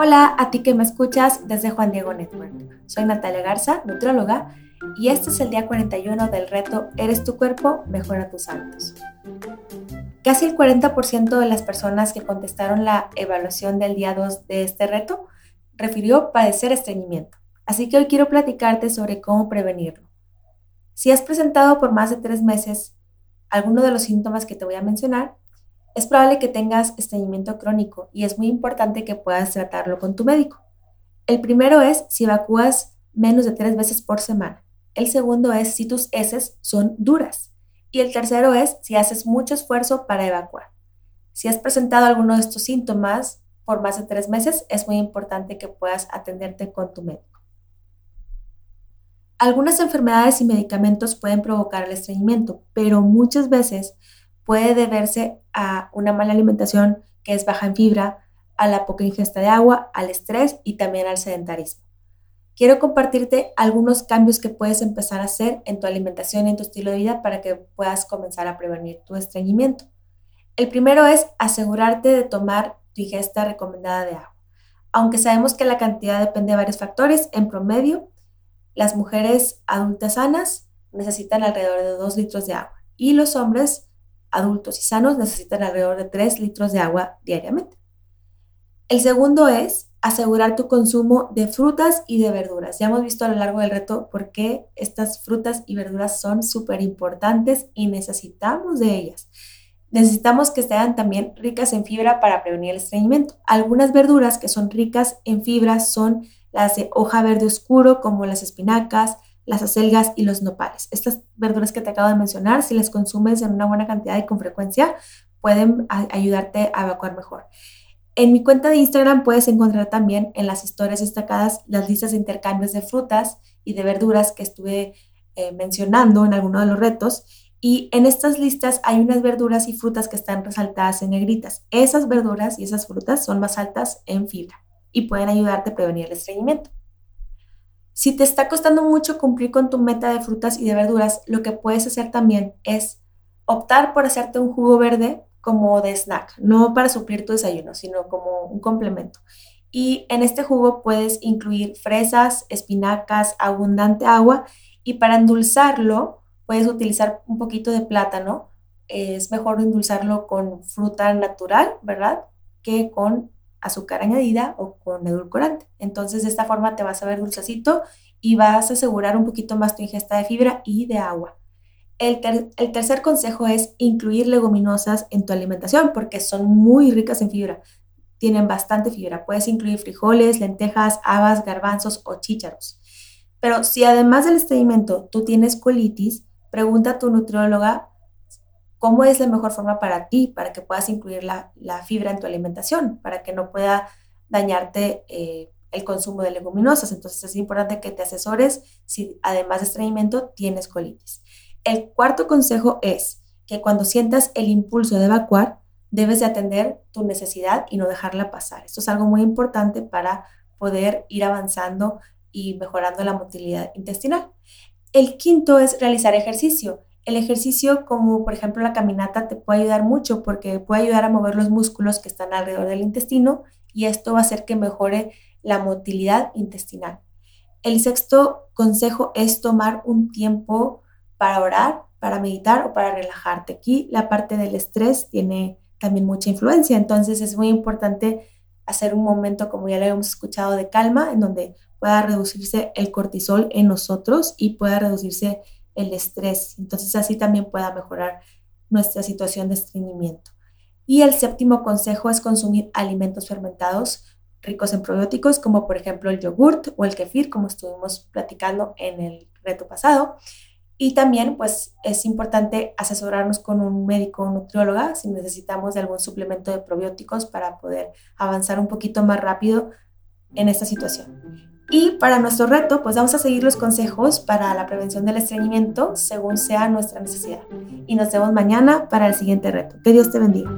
Hola a ti que me escuchas desde Juan Diego Network. Soy Natalia Garza, nutrióloga, y este es el día 41 del reto Eres tu cuerpo, mejora tus hábitos. Casi el 40% de las personas que contestaron la evaluación del día 2 de este reto refirió padecer estreñimiento. Así que hoy quiero platicarte sobre cómo prevenirlo. Si has presentado por más de tres meses alguno de los síntomas que te voy a mencionar, es probable que tengas estreñimiento crónico y es muy importante que puedas tratarlo con tu médico. El primero es si evacúas menos de tres veces por semana. El segundo es si tus heces son duras. Y el tercero es si haces mucho esfuerzo para evacuar. Si has presentado alguno de estos síntomas por más de tres meses, es muy importante que puedas atenderte con tu médico. Algunas enfermedades y medicamentos pueden provocar el estreñimiento, pero muchas veces puede deberse a una mala alimentación que es baja en fibra, a la poca ingesta de agua, al estrés y también al sedentarismo. Quiero compartirte algunos cambios que puedes empezar a hacer en tu alimentación y en tu estilo de vida para que puedas comenzar a prevenir tu estreñimiento. El primero es asegurarte de tomar tu ingesta recomendada de agua. Aunque sabemos que la cantidad depende de varios factores, en promedio, las mujeres adultas sanas necesitan alrededor de 2 litros de agua y los hombres adultos y sanos necesitan alrededor de 3 litros de agua diariamente. El segundo es asegurar tu consumo de frutas y de verduras. Ya hemos visto a lo largo del reto por qué estas frutas y verduras son súper importantes y necesitamos de ellas. Necesitamos que sean también ricas en fibra para prevenir el estreñimiento. Algunas verduras que son ricas en fibra son las de hoja verde oscuro, como las espinacas, las acelgas y los nopales. Estas verduras que te acabo de mencionar, si las consumes en una buena cantidad y con frecuencia, pueden ayudarte a evacuar mejor. En mi cuenta de Instagram puedes encontrar también en las historias destacadas las listas de intercambios de frutas y de verduras que estuve eh, mencionando en alguno de los retos. Y en estas listas hay unas verduras y frutas que están resaltadas en negritas. Esas verduras y esas frutas son más altas en fibra y pueden ayudarte a prevenir el estreñimiento. Si te está costando mucho cumplir con tu meta de frutas y de verduras, lo que puedes hacer también es optar por hacerte un jugo verde como de snack, no para suplir tu desayuno, sino como un complemento. Y en este jugo puedes incluir fresas, espinacas, abundante agua y para endulzarlo puedes utilizar un poquito de plátano. Es mejor endulzarlo con fruta natural, ¿verdad? Que con azúcar añadida o con edulcorante. Entonces, de esta forma te vas a ver dulcecito y vas a asegurar un poquito más tu ingesta de fibra y de agua. El, el, tercer consejo es incluir leguminosas en tu alimentación porque son muy ricas en fibra. Tienen bastante fibra. Puedes incluir frijoles, lentejas, habas, garbanzos o chícharos. Pero si además del estreñimiento tú tienes colitis, pregunta a tu nutrióloga cómo es la mejor forma para ti, para que puedas incluir la, fibra en tu alimentación, para que no pueda dañarte eh, el consumo de leguminosas. Entonces es importante que te asesores si además de estreñimiento tienes colitis. El cuarto consejo es que cuando sientas el impulso de evacuar, debes de atender tu necesidad y no dejarla pasar. Esto es algo muy importante para poder ir avanzando y mejorando la motilidad intestinal. El quinto es realizar ejercicio. El ejercicio, como por ejemplo la caminata, te puede ayudar mucho porque puede ayudar a mover los músculos que están alrededor del intestino y esto va a hacer que mejore la motilidad intestinal. El sexto consejo es tomar un tiempo para orar, para meditar o para relajarte. Aquí la parte del estrés tiene también mucha influencia, entonces es muy importante hacer un momento, como ya lo hemos escuchado, de calma, en donde pueda reducirse el cortisol en nosotros y pueda reducirse el estrés. Entonces así también pueda mejorar nuestra situación de estreñimiento. Y el séptimo consejo es consumir alimentos fermentados ricos en probióticos, como por ejemplo el yogurt o el kefir, como estuvimos platicando en el reto pasado. Y también, pues, es importante asesorarnos con un médico o nutrióloga si necesitamos algún suplemento de probióticos para poder avanzar un poquito más rápido en esta situación. Y para nuestro reto, pues vamos a seguir los consejos para la prevención del estreñimiento según sea nuestra necesidad. Y nos vemos mañana para el siguiente reto. Que Dios te bendiga.